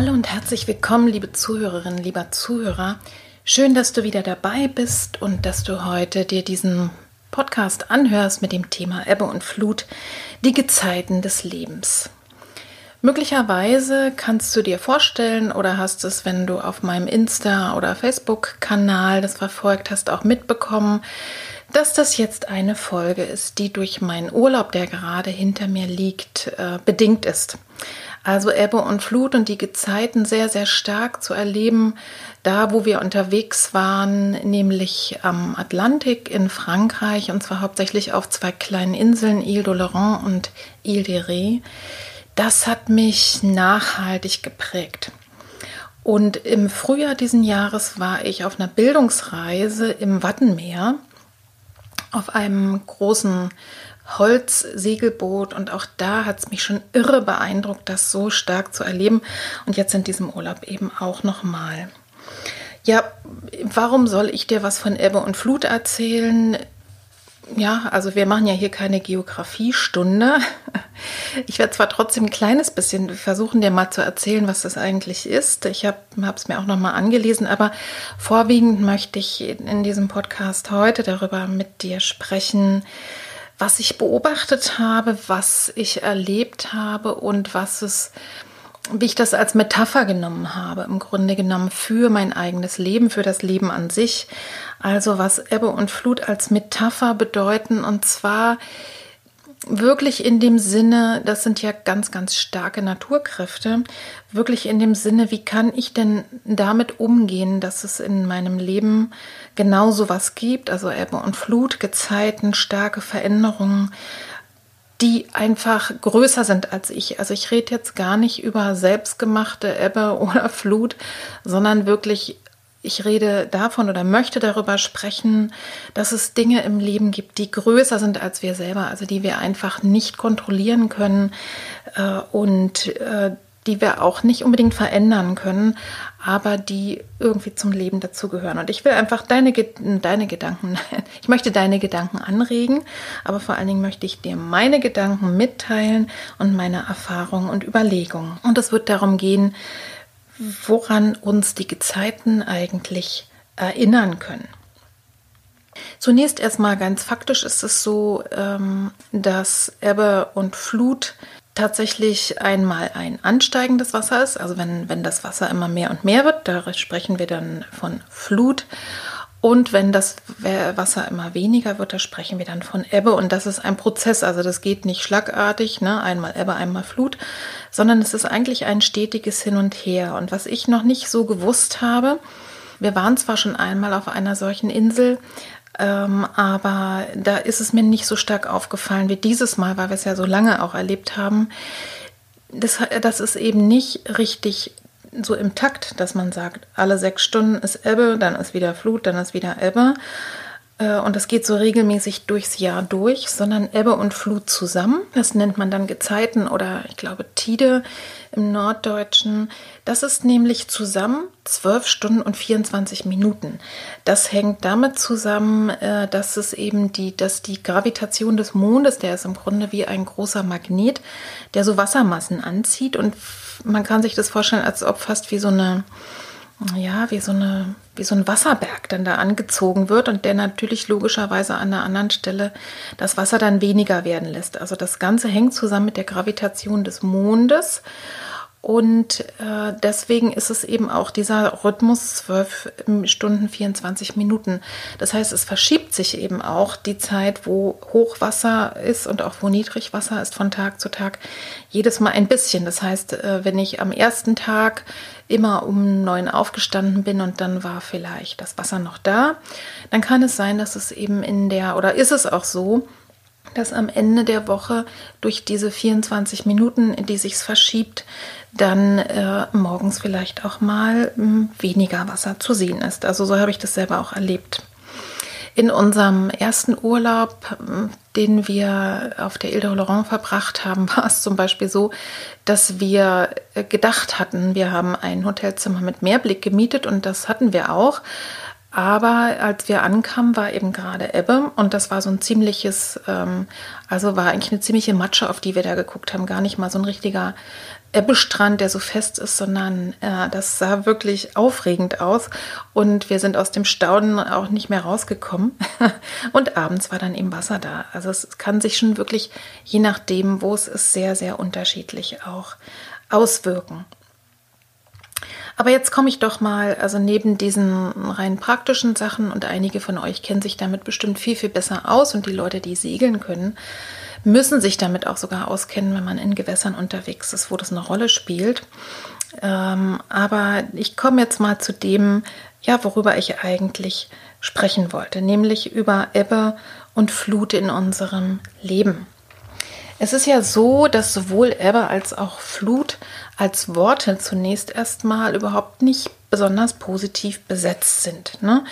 Hallo und herzlich willkommen, liebe Zuhörerinnen, lieber Zuhörer. Schön, dass du wieder dabei bist und dass du heute dir diesen Podcast anhörst mit dem Thema Ebbe und Flut, die Gezeiten des Lebens. Möglicherweise kannst du dir vorstellen oder hast es, wenn du auf meinem Insta- oder Facebook-Kanal das verfolgt hast, auch mitbekommen, dass das jetzt eine Folge ist, die durch meinen Urlaub, der gerade hinter mir liegt, äh, bedingt ist. Also Ebbe und Flut und die Gezeiten sehr, sehr stark zu erleben, da wo wir unterwegs waren, nämlich am Atlantik in Frankreich und zwar hauptsächlich auf zwei kleinen Inseln, Ile d'Oléron und Ile de Ré das hat mich nachhaltig geprägt. Und im Frühjahr diesen Jahres war ich auf einer Bildungsreise im Wattenmeer auf einem großen Holzsegelboot und auch da hat es mich schon irre beeindruckt, das so stark zu erleben und jetzt in diesem Urlaub eben auch nochmal. Ja, warum soll ich dir was von Ebbe und Flut erzählen? ja, also wir machen ja hier keine Geografiestunde. Ich werde zwar trotzdem ein kleines bisschen versuchen, dir mal zu erzählen, was das eigentlich ist. Ich habe es mir auch noch mal angelesen, aber vorwiegend möchte ich in diesem Podcast heute darüber mit dir sprechen, was ich beobachtet habe, was ich erlebt habe und was es wie ich das als Metapher genommen habe, im Grunde genommen für mein eigenes Leben, für das Leben an sich. Also was Ebbe und Flut als Metapher bedeuten und zwar wirklich in dem Sinne, das sind ja ganz, ganz starke Naturkräfte, wirklich in dem Sinne, wie kann ich denn damit umgehen, dass es in meinem Leben genauso was gibt, also Ebbe und Flut, Gezeiten, starke Veränderungen, die einfach größer sind als ich. Also ich rede jetzt gar nicht über selbstgemachte Ebbe oder Flut, sondern wirklich, ich rede davon oder möchte darüber sprechen, dass es Dinge im Leben gibt, die größer sind als wir selber, also die wir einfach nicht kontrollieren können äh, und äh, die wir auch nicht unbedingt verändern können, aber die irgendwie zum Leben dazugehören. Und ich will einfach deine, deine Gedanken, ich möchte deine Gedanken anregen, aber vor allen Dingen möchte ich dir meine Gedanken mitteilen und meine Erfahrungen und Überlegungen. Und es wird darum gehen, woran uns die Gezeiten eigentlich erinnern können. Zunächst erstmal ganz faktisch ist es so, ähm, dass Ebbe und Flut tatsächlich einmal ein ansteigendes Wasser ist, also wenn, wenn das Wasser immer mehr und mehr wird, da sprechen wir dann von Flut. Und wenn das Wasser immer weniger wird, da sprechen wir dann von Ebbe. Und das ist ein Prozess, also das geht nicht schlagartig, ne? einmal Ebbe, einmal Flut, sondern es ist eigentlich ein stetiges Hin und Her. Und was ich noch nicht so gewusst habe, wir waren zwar schon einmal auf einer solchen Insel, ähm, aber da ist es mir nicht so stark aufgefallen wie dieses Mal, weil wir es ja so lange auch erlebt haben. Das, das ist eben nicht richtig so im Takt, dass man sagt, alle sechs Stunden ist Ebbe, dann ist wieder Flut, dann ist wieder Ebbe. Äh, und das geht so regelmäßig durchs Jahr durch, sondern Ebbe und Flut zusammen. Das nennt man dann Gezeiten oder ich glaube Tide im Norddeutschen. Das ist nämlich zusammen 12 Stunden und 24 Minuten. Das hängt damit zusammen, äh, dass es eben die, dass die Gravitation des Mondes, der ist im Grunde wie ein großer Magnet, der so Wassermassen anzieht und man kann sich das vorstellen, als ob fast wie so eine ja, wie so, eine, wie so ein Wasserberg dann da angezogen wird und der natürlich logischerweise an einer anderen Stelle das Wasser dann weniger werden lässt. Also das Ganze hängt zusammen mit der Gravitation des Mondes Und äh, deswegen ist es eben auch dieser Rhythmus 12 Stunden 24 Minuten. Das heißt, es verschiebt sich eben auch die Zeit, wo Hochwasser ist und auch wo Niedrigwasser ist von Tag zu Tag, jedes Mal ein bisschen. Das heißt, äh, wenn ich am ersten Tag immer um neun aufgestanden bin und dann war vielleicht das Wasser noch da, dann kann es sein, dass es eben in der, oder ist es auch so, dass am Ende der Woche durch diese 24 Minuten, in die sich's verschiebt, dann äh, morgens vielleicht auch mal mh, hm, weniger Wasser zu sehen ist. Also so habe ich das selber auch erlebt. In unserem ersten Urlaub, hm, den wir auf der Ile de Laurent verbracht haben, war es zum Beispiel so, dass wir äh, gedacht hatten, wir haben ein Hotelzimmer mit Meerblick gemietet und das hatten wir auch. Aber als wir ankamen, war eben gerade Ebbe und das war so ein ziemliches, ähm, also war eigentlich eine ziemliche Matsche, auf die wir da geguckt haben. Gar nicht mal so ein richtiger Ebbestrand, der so fest ist, sondern äh, das sah wirklich aufregend aus. Und wir sind aus dem Staunen auch nicht mehr rausgekommen. und abends war dann eben Wasser da. Also es kann sich schon wirklich, je nachdem, wo es ist, sehr, sehr unterschiedlich auch auswirken. Aber jetzt komme ich doch mal, also neben diesen rein praktischen Sachen und einige von euch kennen sich damit bestimmt viel, viel besser aus und die Leute, die segeln können, müssen sich damit auch sogar auskennen, wenn man in Gewässern unterwegs ist, wo das eine Rolle spielt. Ähm, aber ich komme jetzt mal zu dem, ja, worüber ich eigentlich sprechen wollte, nämlich über Ebbe und Flut in unserem Leben. Es ist ja so, dass sowohl Ebbe als auch Flut als Worte zunächst erstmal überhaupt nicht besonders positiv besetzt sind. Ne?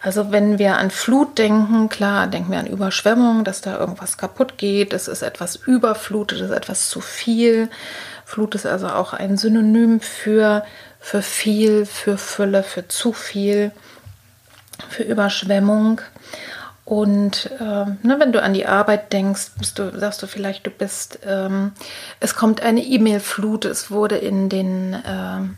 Also wenn wir an Flut denken, klar, denken wir an Überschwemmung, dass da irgendwas kaputt geht, es ist etwas überflutet, es ist etwas zu viel. Flut ist also auch ein Synonym für, für viel, für Fülle, für zu viel, für Überschwemmung. Und ähm, ne, wenn du an die Arbeit denkst, du, sagst du vielleicht, du bist, ähm, es kommt eine E-Mail-Flut, es wurde in den ähm,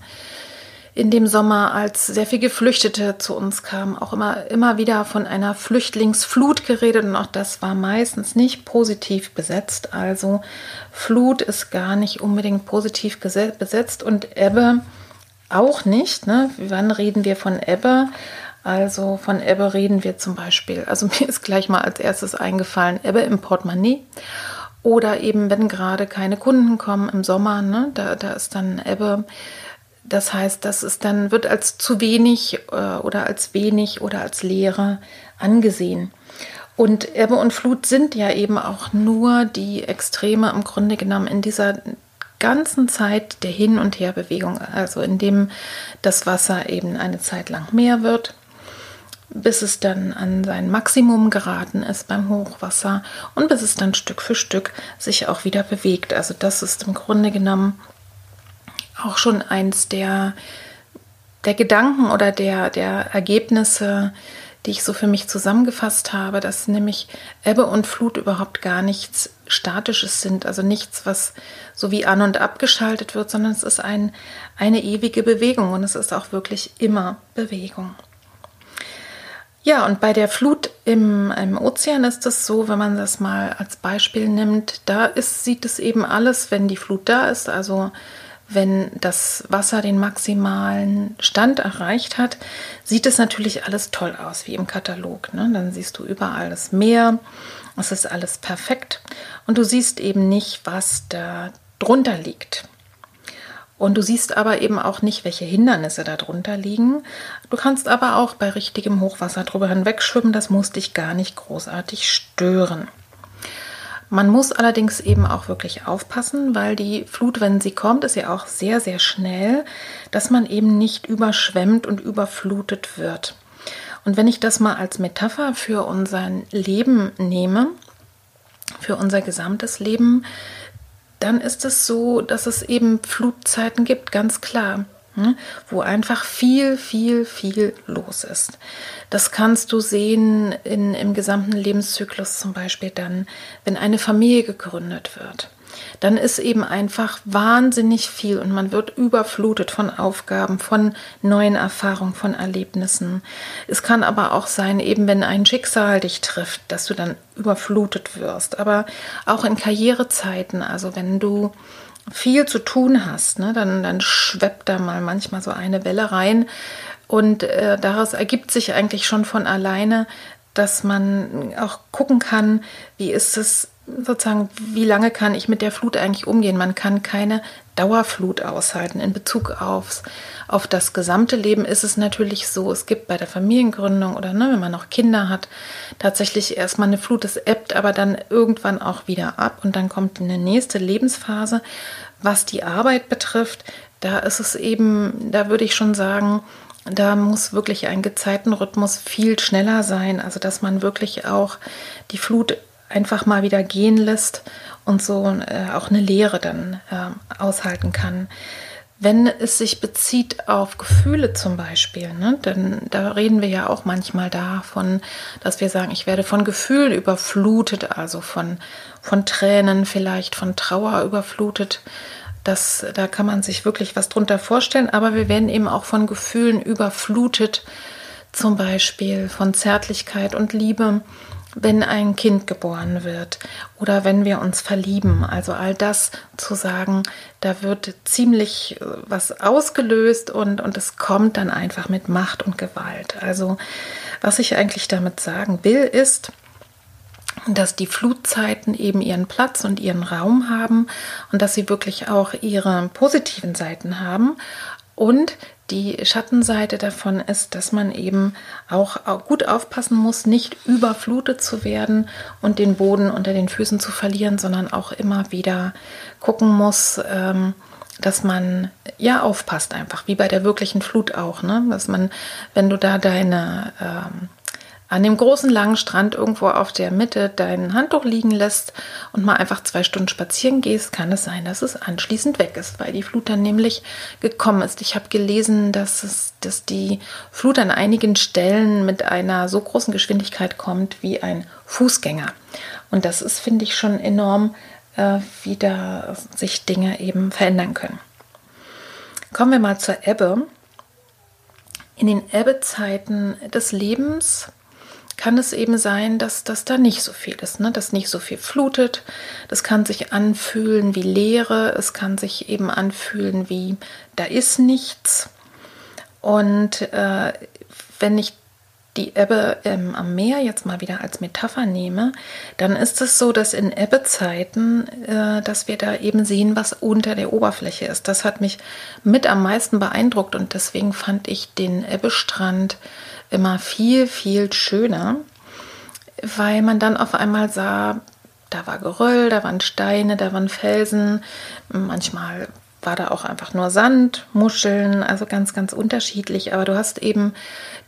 in dem Sommer, als sehr viele Geflüchtete zu uns kamen, auch immer, immer wieder von einer Flüchtlingsflut geredet und auch das war meistens nicht positiv besetzt. Also Flut ist gar nicht unbedingt positiv besetzt und Ebbe auch nicht. Ne? Wann reden wir von Ebbe? Also von Ebbe reden wir zum Beispiel. Also mir ist gleich mal als erstes eingefallen, Ebbe im Portemonnaie. Oder eben, wenn gerade keine Kunden kommen im Sommer, ne, da, da ist dann Ebbe. Das heißt, das ist dann, wird als zu wenig äh, oder als wenig oder als Leere angesehen. Und Ebbe und Flut sind ja eben auch nur die Extreme im Grunde genommen in dieser ganzen Zeit der Hin- und Herbewegung, also in dem das Wasser eben eine Zeit lang mehr wird bis es dann an sein Maximum geraten ist beim Hochwasser und bis es dann Stück für Stück sich auch wieder bewegt. Also das ist im Grunde genommen auch schon eins der, der Gedanken oder der, der Ergebnisse, die ich so für mich zusammengefasst habe, dass nämlich Ebbe und Flut überhaupt gar nichts Statisches sind, also nichts, was so wie an und abgeschaltet wird, sondern es ist ein, eine ewige Bewegung und es ist auch wirklich immer Bewegung. Ja, und bei der Flut im, im Ozean ist es so, wenn man das mal als Beispiel nimmt, da ist, sieht es eben alles, wenn die Flut da ist, also wenn das Wasser den maximalen Stand erreicht hat, sieht es natürlich alles toll aus, wie im Katalog. Ne? Dann siehst du überall das Meer, es ist alles perfekt und du siehst eben nicht, was da drunter liegt. Und du siehst aber eben auch nicht, welche Hindernisse darunter liegen. Du kannst aber auch bei richtigem Hochwasser drüber hinwegschwimmen. Das muss dich gar nicht großartig stören. Man muss allerdings eben auch wirklich aufpassen, weil die Flut, wenn sie kommt, ist ja auch sehr, sehr schnell, dass man eben nicht überschwemmt und überflutet wird. Und wenn ich das mal als Metapher für unser Leben nehme, für unser gesamtes Leben, dann ist es so, dass es eben Flutzeiten gibt, ganz klar, hm, wo einfach viel, viel, viel los ist. Das kannst du sehen in, im gesamten Lebenszyklus zum Beispiel dann, wenn eine Familie gegründet wird dann ist eben einfach wahnsinnig viel und man wird überflutet von Aufgaben, von neuen Erfahrungen, von Erlebnissen. Es kann aber auch sein, eben wenn ein Schicksal dich trifft, dass du dann überflutet wirst. Aber auch in Karrierezeiten, also wenn du viel zu tun hast, ne, dann, dann schweppt da mal manchmal so eine Welle rein. Und äh, daraus ergibt sich eigentlich schon von alleine, dass man auch gucken kann, wie ist es sozusagen, wie lange kann ich mit der Flut eigentlich umgehen? Man kann keine Dauerflut aushalten. In Bezug aufs, auf das gesamte Leben ist es natürlich so, es gibt bei der Familiengründung oder ne, wenn man noch Kinder hat, tatsächlich erstmal eine Flut, es ebbt aber dann irgendwann auch wieder ab und dann kommt eine nächste Lebensphase. Was die Arbeit betrifft, da ist es eben, da würde ich schon sagen, da muss wirklich ein Gezeitenrhythmus viel schneller sein, also dass man wirklich auch die Flut einfach mal wieder gehen lässt und so äh, auch eine Lehre dann äh, aushalten kann. Wenn es sich bezieht auf Gefühle zum Beispiel, ne, denn da reden wir ja auch manchmal davon, dass wir sagen, ich werde von Gefühlen überflutet, also von, von Tränen vielleicht, von Trauer überflutet. Das, da kann man sich wirklich was drunter vorstellen, aber wir werden eben auch von Gefühlen überflutet, zum Beispiel von Zärtlichkeit und Liebe wenn ein Kind geboren wird oder wenn wir uns verlieben. Also all das zu sagen, da wird ziemlich äh, was ausgelöst und, und es kommt dann einfach mit Macht und Gewalt. Also was ich eigentlich damit sagen will, ist, dass die Flutzeiten eben ihren Platz und ihren Raum haben und dass sie wirklich auch ihre positiven Seiten haben und die Schattenseite davon ist, dass man eben auch gut aufpassen muss, nicht überflutet zu werden und den Boden unter den Füßen zu verlieren, sondern auch immer wieder gucken muss, ähm, dass man ja aufpasst einfach, wie bei der wirklichen Flut auch, ne? Dass man, wenn du da deine ähm, an dem großen langen Strand irgendwo auf der Mitte dein Handtuch liegen lässt und mal einfach zwei Stunden spazieren gehst, kann es sein, dass es anschließend weg ist, weil die Flut dann nämlich gekommen ist. Ich habe gelesen, dass, es, dass die Flut an einigen Stellen mit einer so großen Geschwindigkeit kommt wie ein Fußgänger. Und das ist, finde ich, schon enorm, äh, wie da sich Dinge eben verändern können. Kommen wir mal zur Ebbe. In den Ebbezeiten des Lebens kann es eben sein, dass das da nicht so viel ist, ne? dass nicht so viel flutet. Das kann sich anfühlen wie Leere, es kann sich eben anfühlen wie da ist nichts. Und äh, wenn ich die Ebbe ähm, am Meer jetzt mal wieder als Metapher nehme, dann ist es so, dass in Ebbezeiten, äh, dass wir da eben sehen, was unter der Oberfläche ist. Das hat mich mit am meisten beeindruckt und deswegen fand ich den Ebbestrand immer viel, viel schöner, weil man dann auf einmal sah, da war Geröll, da waren Steine, da waren Felsen, manchmal war da auch einfach nur Sand, Muscheln, also ganz, ganz unterschiedlich. Aber du hast eben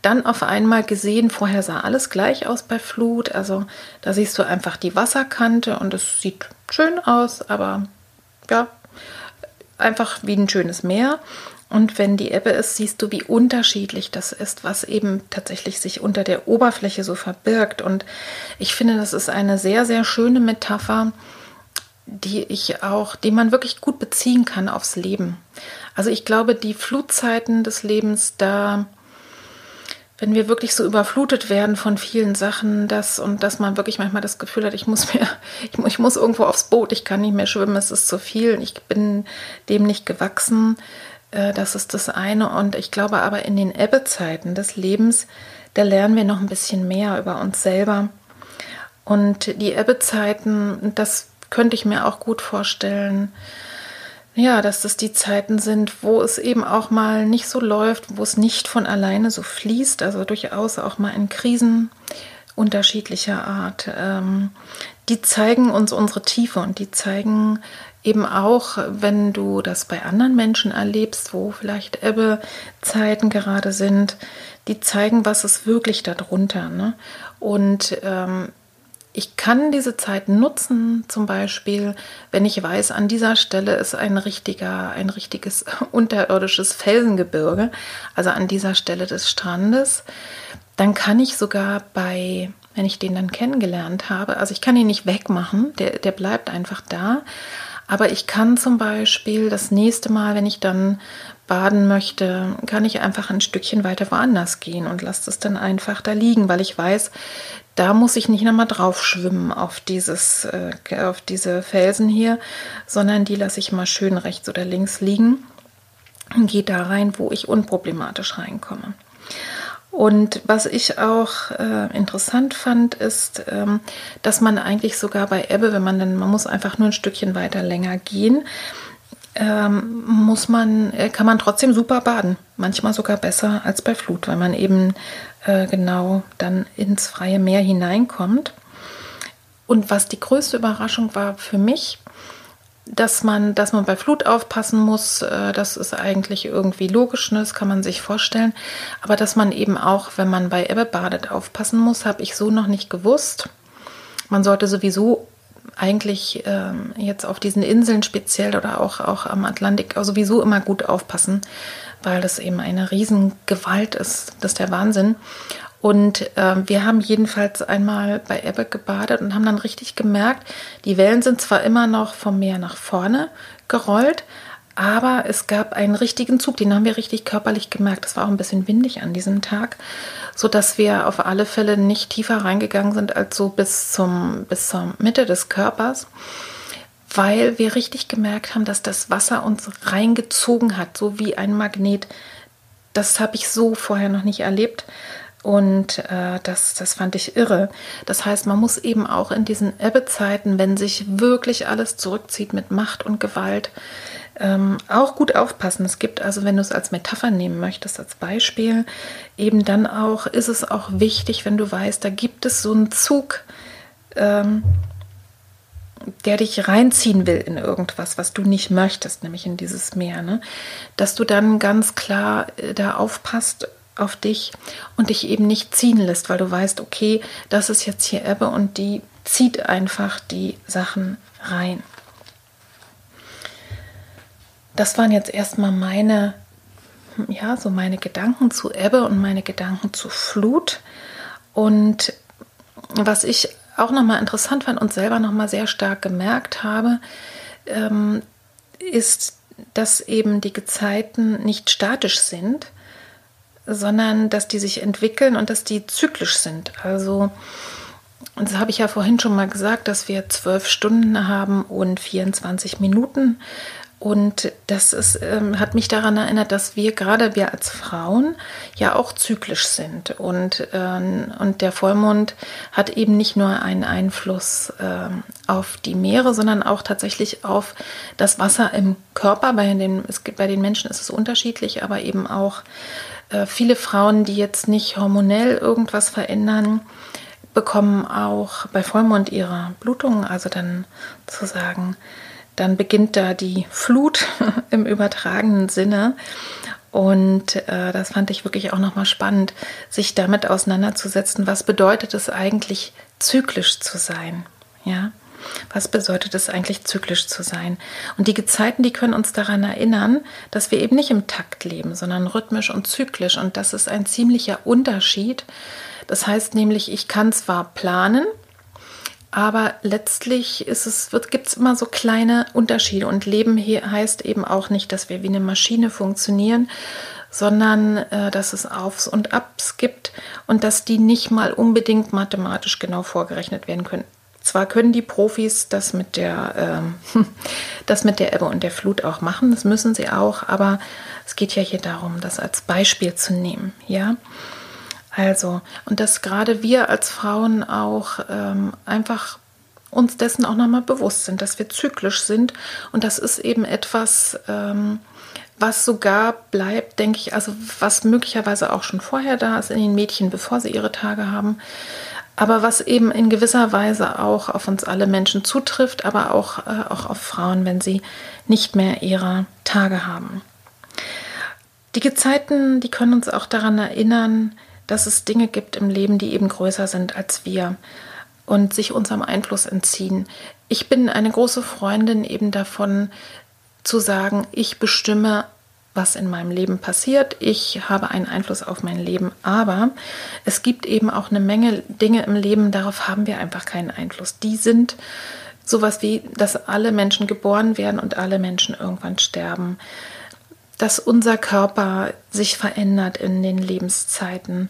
dann auf einmal gesehen, vorher sah alles gleich aus bei Flut. Also da siehst du einfach die Wasserkante und es sieht schön aus, aber ja, einfach wie ein schönes Meer. Und wenn die Ebbe ist, siehst du, wie unterschiedlich das ist, was eben tatsächlich sich unter der Oberfläche so verbirgt. Und ich finde, das ist eine sehr, sehr schöne Metapher, die ich auch, die man wirklich gut beziehen kann aufs Leben. Also ich glaube, die Flutzeiten des Lebens, da, wenn wir wirklich so überflutet werden von vielen Sachen, dass und dass man wirklich manchmal das Gefühl hat, ich muss mir, ich, ich muss irgendwo aufs Boot, ich kann nicht mehr schwimmen, es ist zu viel, ich bin dem nicht gewachsen äh, das ist das eine. Und ich glaube aber in den Ebbezeiten des Lebens, da lernen wir noch ein bisschen mehr über uns selber. Und die Ebbezeiten, das könnte ich mir auch gut vorstellen, ja, dass das die Zeiten sind, wo es eben auch mal nicht so läuft, wo es nicht von alleine so fließt, also durchaus auch mal in Krisen unterschiedlicher Art. Ähm, die zeigen uns unsere Tiefe und die zeigen eben auch, wenn du das bei anderen Menschen erlebst, wo vielleicht Ebbezeiten gerade sind, die zeigen, was ist wirklich darunter. Ne? Und ähm, ich kann diese Zeit nutzen, zum Beispiel, wenn ich weiß, an dieser Stelle ist ein richtiger, ein richtiges unterirdisches Felsengebirge, also an dieser Stelle des Strandes, dann kann ich sogar bei, wenn ich den dann kennengelernt habe, also ich kann ihn nicht wegmachen, der, der bleibt einfach da, aber ich kann zum Beispiel das nächste Mal, wenn ich dann baden möchte, kann ich einfach ein Stückchen weiter woanders gehen und lasse es dann einfach da liegen, weil ich weiß, da muss ich nicht nochmal drauf schwimmen auf, dieses, äh, auf diese Felsen hier, sondern die lasse ich mal schön rechts oder links liegen und gehe da rein, wo ich unproblematisch reinkomme. Und was ich auch äh, interessant fand, ist, ähm, dass man eigentlich sogar bei Ebbe, wenn man dann, man muss einfach nur ein Stückchen weiter länger gehen, ähm, muss man, äh, kann man trotzdem super baden. Manchmal sogar besser als bei Flut, weil man eben äh, genau dann ins freie Meer hineinkommt. Und was die größte Überraschung war für mich, dass man, dass man bei Flut aufpassen muss, äh, das ist eigentlich irgendwie logisch, ne? das kann man sich vorstellen. Aber dass man eben auch, wenn man bei Ebbe badet, aufpassen muss, habe ich so noch nicht gewusst. Man sollte sowieso eigentlich ähm, jetzt auf diesen Inseln speziell oder auch, auch am Atlantik sowieso immer gut aufpassen, weil das eben eine Riesengewalt ist. Das ist der Wahnsinn. Und äh, wir haben jedenfalls einmal bei Ebbe gebadet und haben dann richtig gemerkt, die Wellen sind zwar immer noch vom Meer nach vorne gerollt, aber es gab einen richtigen Zug, den haben wir richtig körperlich gemerkt. Es war auch ein bisschen windig an diesem Tag, so dass wir auf alle Fälle nicht tiefer reingegangen sind als so bis zum bis zur Mitte des Körpers, weil wir richtig gemerkt haben, dass das Wasser uns reingezogen hat, so wie ein Magnet. Das habe ich so vorher noch nicht erlebt. Und äh, das, das fand ich irre. Das heißt, man muss eben auch in diesen Ebbezeiten, wenn sich wirklich alles zurückzieht mit Macht und Gewalt, ähm, auch gut aufpassen. Es gibt also, wenn du es als Metapher nehmen möchtest, als Beispiel, eben dann auch, ist es auch wichtig, wenn du weißt, da gibt es so einen Zug, ähm, der dich reinziehen will in irgendwas, was du nicht möchtest, nämlich in dieses Meer, ne? dass du dann ganz klar äh, da aufpasst auf dich und dich eben nicht ziehen lässt, weil du weißt, okay, das ist jetzt hier Ebbe und die zieht einfach die Sachen rein. Das waren jetzt erstmal meine, ja, so meine Gedanken zu Ebbe und meine Gedanken zu Flut. Und was ich auch nochmal interessant fand und selber nochmal sehr stark gemerkt habe, ähm, ist, dass eben die Gezeiten nicht statisch sind, sondern dass die sich entwickeln und dass die zyklisch sind. Also, das habe ich ja vorhin schon mal gesagt, dass wir zwölf Stunden haben und 24 Minuten. Und das ist, ähm, hat mich daran erinnert, dass wir gerade wir als Frauen ja auch zyklisch sind. Und, ähm, und der Vollmond hat eben nicht nur einen Einfluss ähm, auf die Meere, sondern auch tatsächlich auf das Wasser im Körper. Bei den, es gibt, bei den Menschen ist es unterschiedlich, aber eben auch äh, viele Frauen, die jetzt nicht hormonell irgendwas verändern, bekommen auch bei Vollmond ihre Blutung, also dann zu sagen, dann beginnt da die Flut im übertragenen Sinne. Und äh, das fand ich wirklich auch nochmal spannend, sich damit auseinanderzusetzen, was bedeutet es eigentlich, zyklisch zu sein. Ja, was bedeutet es eigentlich, zyklisch zu sein? Und die Gezeiten, die können uns daran erinnern, dass wir eben nicht im Takt leben, sondern rhythmisch und zyklisch. Und das ist ein ziemlicher Unterschied. Das heißt nämlich, ich kann zwar planen, aber letztlich ist es, gibt es immer so kleine Unterschiede. Und Leben hier heißt eben auch nicht, dass wir wie eine Maschine funktionieren, sondern äh, dass es Aufs und Abs gibt und dass die nicht mal unbedingt mathematisch genau vorgerechnet werden können. Zwar können die Profis das mit der, ähm, das mit der Ebbe und der Flut auch machen, das müssen sie auch, aber es geht ja hier darum, das als Beispiel zu nehmen, ja. Also, und dass gerade wir als Frauen auch ähm, einfach uns dessen auch nochmal bewusst sind, dass wir zyklisch sind und das ist eben etwas, ähm, was sogar bleibt, denke ich, also was möglicherweise auch schon vorher da ist in den Mädchen, bevor sie ihre Tage haben, aber was eben in gewisser Weise auch auf uns alle Menschen zutrifft, aber auch, äh, auch auf Frauen, wenn sie nicht mehr ihre Tage haben. Die Gezeiten, die können uns auch daran erinnern, dass es Dinge gibt im Leben, die eben größer sind als wir und sich unserem Einfluss entziehen. Ich bin eine große Freundin eben davon zu sagen, ich bestimme was in meinem Leben passiert. Ich habe einen Einfluss auf mein Leben, aber es gibt eben auch eine Menge Dinge im Leben, darauf haben wir einfach keinen Einfluss. Die sind sowas wie, dass alle Menschen geboren werden und alle Menschen irgendwann sterben. dass unser Körper sich verändert in den Lebenszeiten,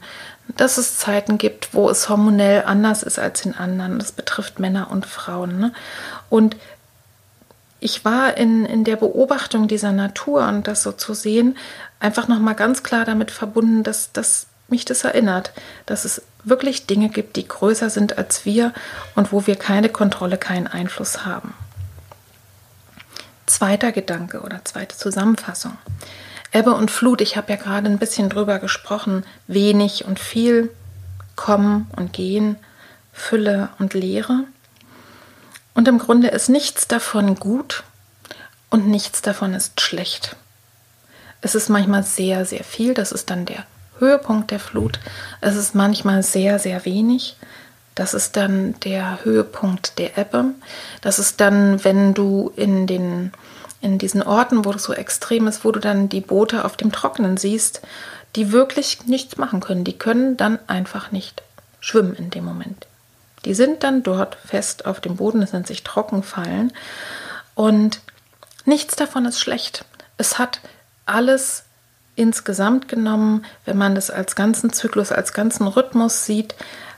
dass es Zeiten gibt, wo es hormonell anders ist als in anderen. Das betrifft Männer und Frauen. Ne? Und ich war in, in der Beobachtung dieser Natur und das so zu sehen, einfach nochmal ganz klar damit verbunden, dass, dass mich das erinnert, dass es wirklich Dinge gibt, die größer sind als wir und wo wir keine Kontrolle, keinen Einfluss haben. Zweiter Gedanke oder zweite Zusammenfassung. Ebbe und Flut, ich habe ja gerade ein bisschen drüber gesprochen, wenig und viel, kommen und gehen, Fülle und Leere. Und im Grunde ist nichts davon gut und nichts davon ist schlecht. Es ist manchmal sehr, sehr viel, das ist dann der Höhepunkt der Flut. Es ist manchmal sehr, sehr wenig. Das ist dann der Höhepunkt der Ebbe. Das ist dann, wenn du in den in diesen Orten, wo es so extrem ist, wo du dann die Boote auf dem Trockenen siehst, die wirklich nichts machen können. Die können dann einfach nicht schwimmen in dem Moment. Die sind dann dort fest auf dem Boden, es nennt sich Trockenfallen. Und nichts davon ist schlecht. Es hat alles insgesamt genommen, wenn man das als ganzen Zyklus, als ganzen Rhythmus sieht,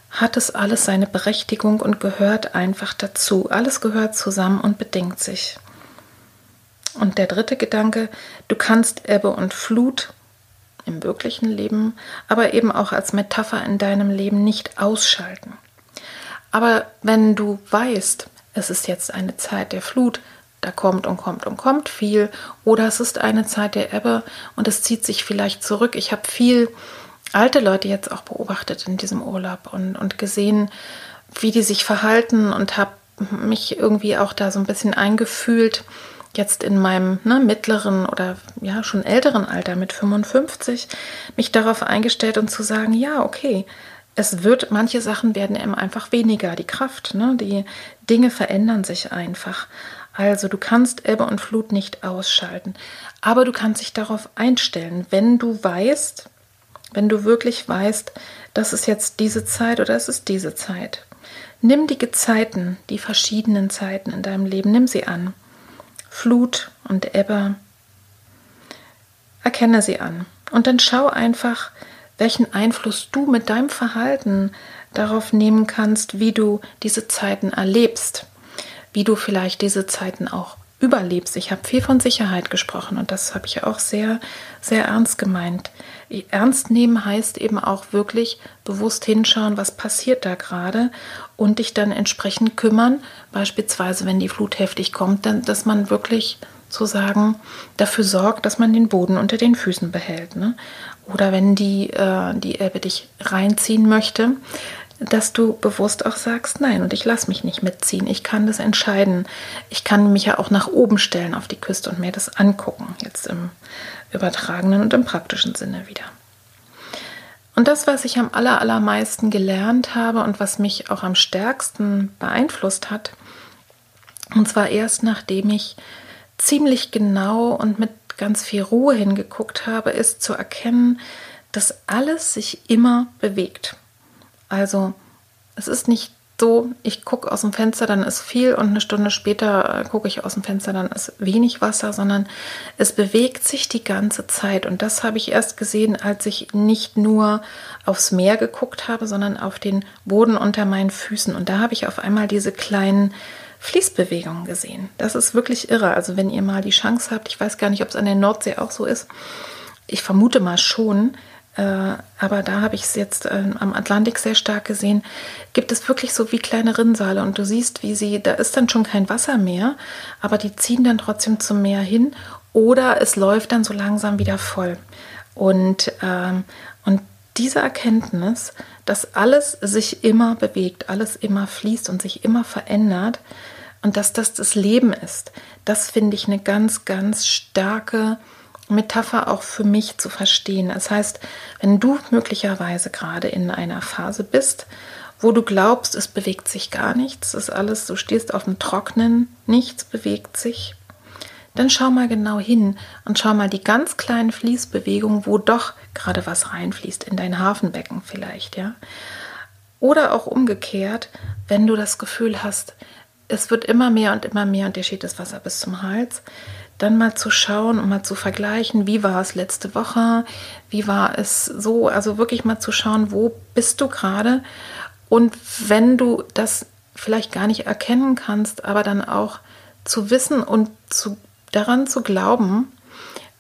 hat es alles seine Berechtigung und gehört einfach dazu. Alles gehört zusammen und bedingt sich. Und der dritte Gedanke, du kannst Ebbe und Flut im wirklichen Leben, aber eben auch als Metapher in deinem Leben nicht ausschalten. Aber wenn du weißt, es ist jetzt eine Zeit der Flut, da kommt und kommt und kommt viel, oder es ist eine Zeit der Ebbe und es zieht sich vielleicht zurück. Ich habe viel alte Leute jetzt auch beobachtet in diesem Urlaub und, und gesehen, wie die sich verhalten und habe mich irgendwie auch da so ein bisschen eingefühlt, jetzt in meinem ne, mittleren oder ja schon älteren Alter mit 55, mich darauf eingestellt und zu sagen, ja, okay, es wird, manche Sachen werden eben einfach weniger, die Kraft, ne, die Dinge verändern sich einfach. Also du kannst Ebbe und Flut nicht ausschalten, aber du kannst dich darauf einstellen, wenn du weißt, wenn du wirklich weißt, das ist jetzt diese Zeit oder es ist diese Zeit. Nimm die Gezeiten, die verschiedenen Zeiten in deinem Leben, nimm sie an. Flut und Ebbe. Erkenne sie an und dann schau einfach, welchen Einfluss du mit deinem Verhalten darauf nehmen kannst, wie du diese Zeiten erlebst, wie du vielleicht diese Zeiten auch überlebst. Ich habe viel von Sicherheit gesprochen und das habe ich auch sehr, sehr ernst gemeint. Ernst nehmen heißt eben auch wirklich bewusst hinschauen, was passiert da gerade und dich dann entsprechend kümmern, beispielsweise wenn die Flut heftig kommt, dann, dass man wirklich zu sagen, dafür sorgt, dass man den Boden unter den Füßen behält. Ne? Oder wenn die, äh, die Elbe dich reinziehen möchte, dass du bewusst auch sagst, nein, und ich lasse mich nicht mitziehen. Ich kann das entscheiden. Ich kann mich ja auch nach oben stellen auf die Küste und mir das angucken, jetzt im übertragenen und im praktischen Sinne wieder. Und das, was ich am aller, allermeisten gelernt habe und was mich auch am stärksten beeinflusst hat, und zwar erst nachdem ich ziemlich genau und mit ganz viel Ruhe hingeguckt habe, ist zu erkennen, dass alles sich immer bewegt. Also es ist nicht so, ich gucke aus dem Fenster, dann ist viel und eine Stunde später äh, gucke ich aus dem Fenster, dann ist wenig Wasser, sondern es bewegt sich die ganze Zeit. Und das habe ich erst gesehen, als ich nicht nur aufs Meer geguckt habe, sondern auf den Boden unter meinen Füßen. Und da habe ich auf einmal diese kleinen Fließbewegungen gesehen. Das ist wirklich irre. Also wenn ihr mal die Chance habt, ich weiß gar nicht, ob es an der Nordsee auch so ist. Ich vermute mal schon, äh, aber da habe ich es jetzt äh, am Atlantik sehr stark gesehen, gibt es wirklich so wie kleine Rinnsale und du siehst, wie sie, da ist dann schon kein Wasser mehr, aber die ziehen dann trotzdem zum Meer hin oder es läuft dann so langsam wieder voll. Und, ähm, und diese Erkenntnis, dass alles sich immer bewegt, alles immer fließt und sich immer verändert und dass das das Leben ist, das finde ich eine ganz, ganz starke Metapher auch für mich zu verstehen. Das heißt, wenn du möglicherweise gerade in einer Phase bist, wo du glaubst, es bewegt sich gar nichts, ist alles, du stehst auf dem Trocknen, nichts bewegt sich, dann schau mal genau hin und schau mal die ganz kleinen Fließbewegungen, wo doch gerade was reinfließt, in dein Hafenbecken vielleicht, ja. Oder auch umgekehrt, wenn du das Gefühl hast, es wird immer mehr und immer mehr und dir steht das Wasser bis zum Hals, dann mal zu schauen und mal zu vergleichen, wie war es letzte Woche, wie war es so, also wirklich mal zu schauen, wo bist du gerade und wenn du das vielleicht gar nicht erkennen kannst, aber dann auch zu wissen und zu, daran zu glauben,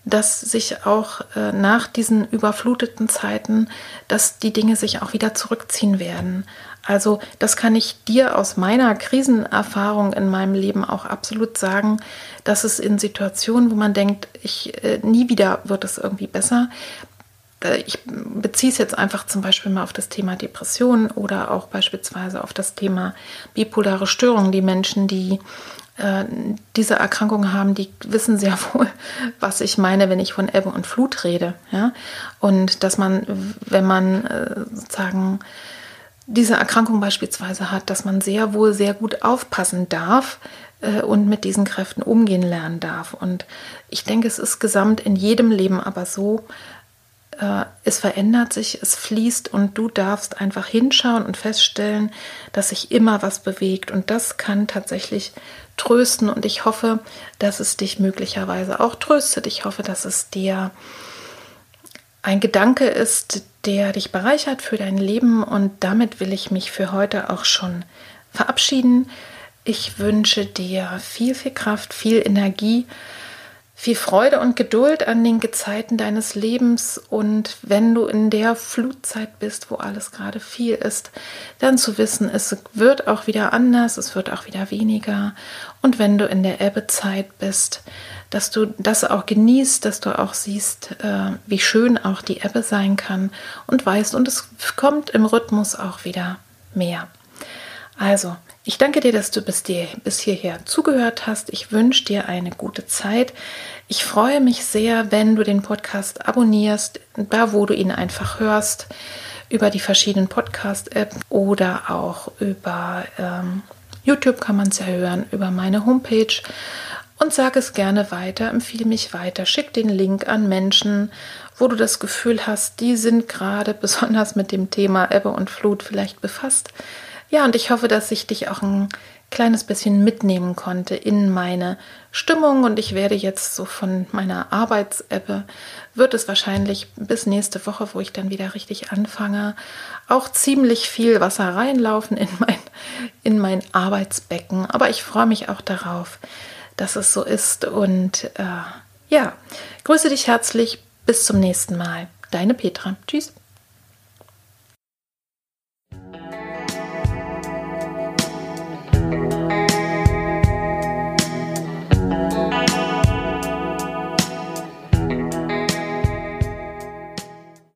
dass sich auch äh, nach diesen überfluteten Zeiten, dass die Dinge sich auch wieder zurückziehen werden. Also das kann ich dir aus meiner Krisenerfahrung in meinem Leben auch absolut sagen, dass es in Situationen, wo man denkt, ich äh, nie wieder wird es irgendwie besser, ich beziehe es jetzt einfach zum Beispiel mal auf das Thema Depression oder auch beispielsweise auf das Thema bipolare Störungen. Die Menschen, die diese Erkrankung haben, die wissen sehr wohl, was ich meine, wenn ich von Ebbe und Flut rede. Ja? Und dass man, wenn man äh, sozusagen diese Erkrankung beispielsweise hat, dass man sehr wohl sehr gut aufpassen darf äh, und mit diesen Kräften umgehen lernen darf. Und ich denke, es ist gesamt in jedem Leben aber so, äh, es verändert sich, es fließt und du darfst einfach hinschauen und feststellen, dass sich immer was bewegt. Und das kann tatsächlich trösten und ich hoffe, dass es dich möglicherweise auch tröstet. Ich hoffe, dass es dir ein Gedanke ist, der dich bereichert für dein Leben und damit will ich mich für heute auch schon verabschieden. Ich wünsche dir viel, viel Kraft, viel Energie viel Freude und Geduld an den Gezeiten deines Lebens und wenn du in der Flutzeit bist, wo alles gerade viel ist, dann zu wissen, es wird auch wieder anders, es wird auch wieder weniger und wenn du in der Ebbezeit bist, dass du das auch genießt, dass du auch siehst, äh, wie schön auch die Ebbe sein kann und weißt, und es kommt im Rhythmus auch wieder mehr. Also, ich danke dir, dass du bis, dir, bis hierher zugehört hast. Ich wünsche dir eine gute Zeit. Ich freue mich sehr, wenn du den Podcast abonnierst, da wo du ihn einfach hörst, über die verschiedenen Podcast-Apps oder auch über ähm, YouTube kann man es ja hören, über meine Homepage. Und sag es gerne weiter, empfehle mich weiter, schick den Link an Menschen, wo du das Gefühl hast, die sind gerade besonders mit dem Thema Ebbe und Flut vielleicht befasst ja, und ich hoffe, dass ich dich auch ein kleines bisschen mitnehmen konnte in meine Stimmung und ich werde jetzt so von meiner Arbeits-App wird es wahrscheinlich bis nächste Woche, wo ich dann wieder richtig anfange, auch ziemlich viel Wasser reinlaufen in mein, in mein Arbeitsbecken. Aber ich freue mich auch darauf, dass es so ist und äh, ja, grüße dich herzlich. Bis zum nächsten Mal. Deine Petra. Tschüss.